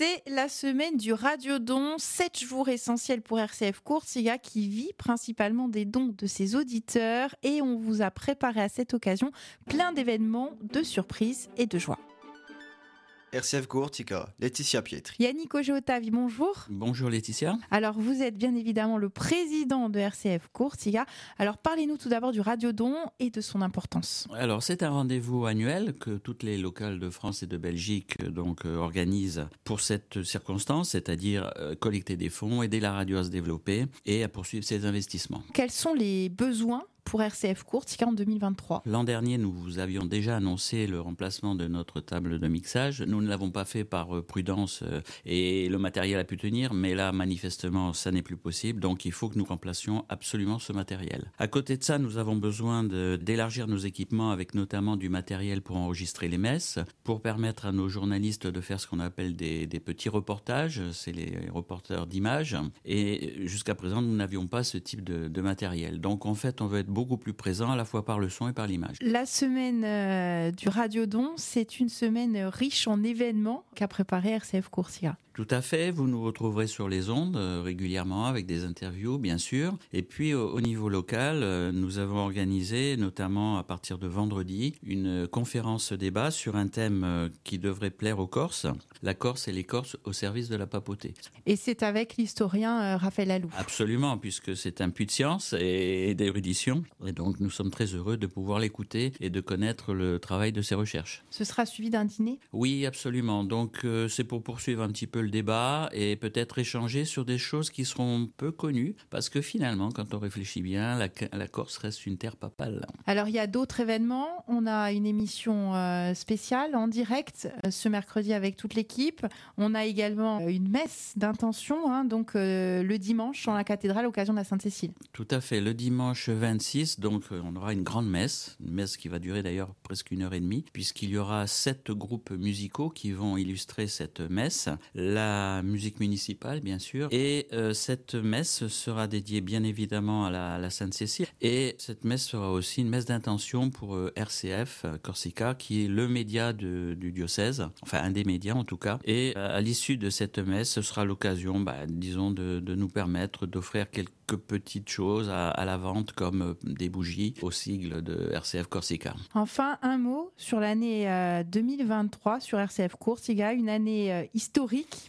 C'est la semaine du radiodon, 7 jours essentiels pour RCF Courtiga qui vit principalement des dons de ses auditeurs et on vous a préparé à cette occasion plein d'événements, de surprises et de joie. RCF Courtica, Laetitia Pietri. Yannick Otavi, bonjour. Bonjour Laetitia. Alors vous êtes bien évidemment le président de RCF Courtiga. Alors parlez-nous tout d'abord du radiodon et de son importance. Alors c'est un rendez-vous annuel que toutes les locales de France et de Belgique donc euh, organisent pour cette circonstance, c'est-à-dire euh, collecter des fonds, aider la radio à se développer et à poursuivre ses investissements. Quels sont les besoins pour RCF Courtica en 2023. L'an dernier, nous vous avions déjà annoncé le remplacement de notre table de mixage. Nous ne l'avons pas fait par euh, prudence euh, et le matériel a pu tenir, mais là, manifestement, ça n'est plus possible. Donc, il faut que nous remplacions absolument ce matériel. À côté de ça, nous avons besoin d'élargir nos équipements avec notamment du matériel pour enregistrer les messes, pour permettre à nos journalistes de faire ce qu'on appelle des, petits reportages. C'est les reporters d'images. Et jusqu'à présent, nous n'avions pas ce type de, de matériel. Donc, en fait, on veut être plus présent à la fois par le son et par l'image. La semaine euh, du Radiodon, c'est une semaine riche en événements qu'a préparé RCF Coursia. Tout à fait, vous nous retrouverez sur les ondes euh, régulièrement avec des interviews, bien sûr. Et puis au, niveau local, euh, nous avons organisé, notamment à partir de vendredi, une conférence débat sur un thème euh, qui devrait plaire aux Corses, la Corse et les Corses au service de la papauté. Et c'est avec l'historien Raphaël Alou. Absolument, puisque c'est un puits de science et d'érudition. Et donc nous sommes très heureux de pouvoir l'écouter et de connaître le travail de ses recherches. Ce sera suivi d'un dîner? Oui, absolument. Donc c'est pour poursuivre un petit peu le débat et peut-être échanger sur des choses qui seront peu connues, parce que finalement, quand on réfléchit bien, la, la Corse reste une terre papale. Alors il y a d'autres événements. On a une émission euh, spéciale en direct euh, ce mercredi avec toute l'équipe. On a également euh, une messe d'intention, hein, donc le dimanche dans la cathédrale à l'occasion de la Sainte-Cécile. Tout à fait. Le dimanche 26, donc on aura une grande messe, une messe qui va durer d'ailleurs presque une heure et demie, puisqu'il y aura sept groupes musicaux qui vont illustrer cette messe la musique municipale, bien sûr. Et euh, cette messe sera dédiée bien évidemment à la, Sainte-Cécile. Et cette messe sera aussi une messe d'intention pour euh, RCF euh, Corsica, qui est le média du diocèse, enfin un des médias en tout cas. Et à l'issue de cette messe, ce sera l'occasion, bah, disons, de, nous permettre d'offrir quelques petites choses à, la vente comme des bougies au sigle de RCF Corsica. Enfin, un mot sur l'année 2023 euh, sur RCF Corsica, une année euh,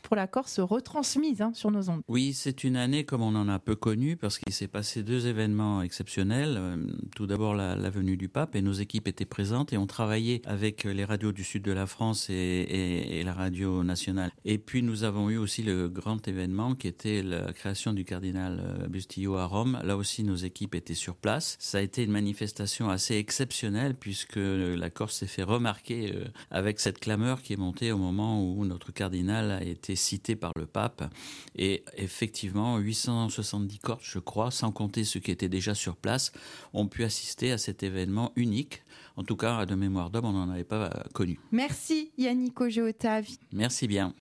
pour la Corse retransmise hein, sur nos ondes. Oui, c'est une année comme on en a peu connu parce qu'il s'est passé deux événements exceptionnels. Tout d'abord la, venue du pape et nos équipes étaient présentes et ont travaillé avec les radios du sud de la France et, la radio nationale. Et puis nous avons eu aussi le grand événement qui était la création du cardinal Bustillo à Rome. Là aussi, nos équipes étaient sur place. Ça a été une manifestation assez exceptionnelle puisque la Corse s'est fait remarquer euh, avec cette clameur qui est montée au moment où notre cardinal a été cité par le pape. Et effectivement, 870 Corses, je crois, sans compter ceux qui étaient déjà sur place, ont pu assister à cet événement unique. En tout cas, de mémoire d'homme, on n'en avait pas connu. Merci Yannick Ogeotavi. Merci bien.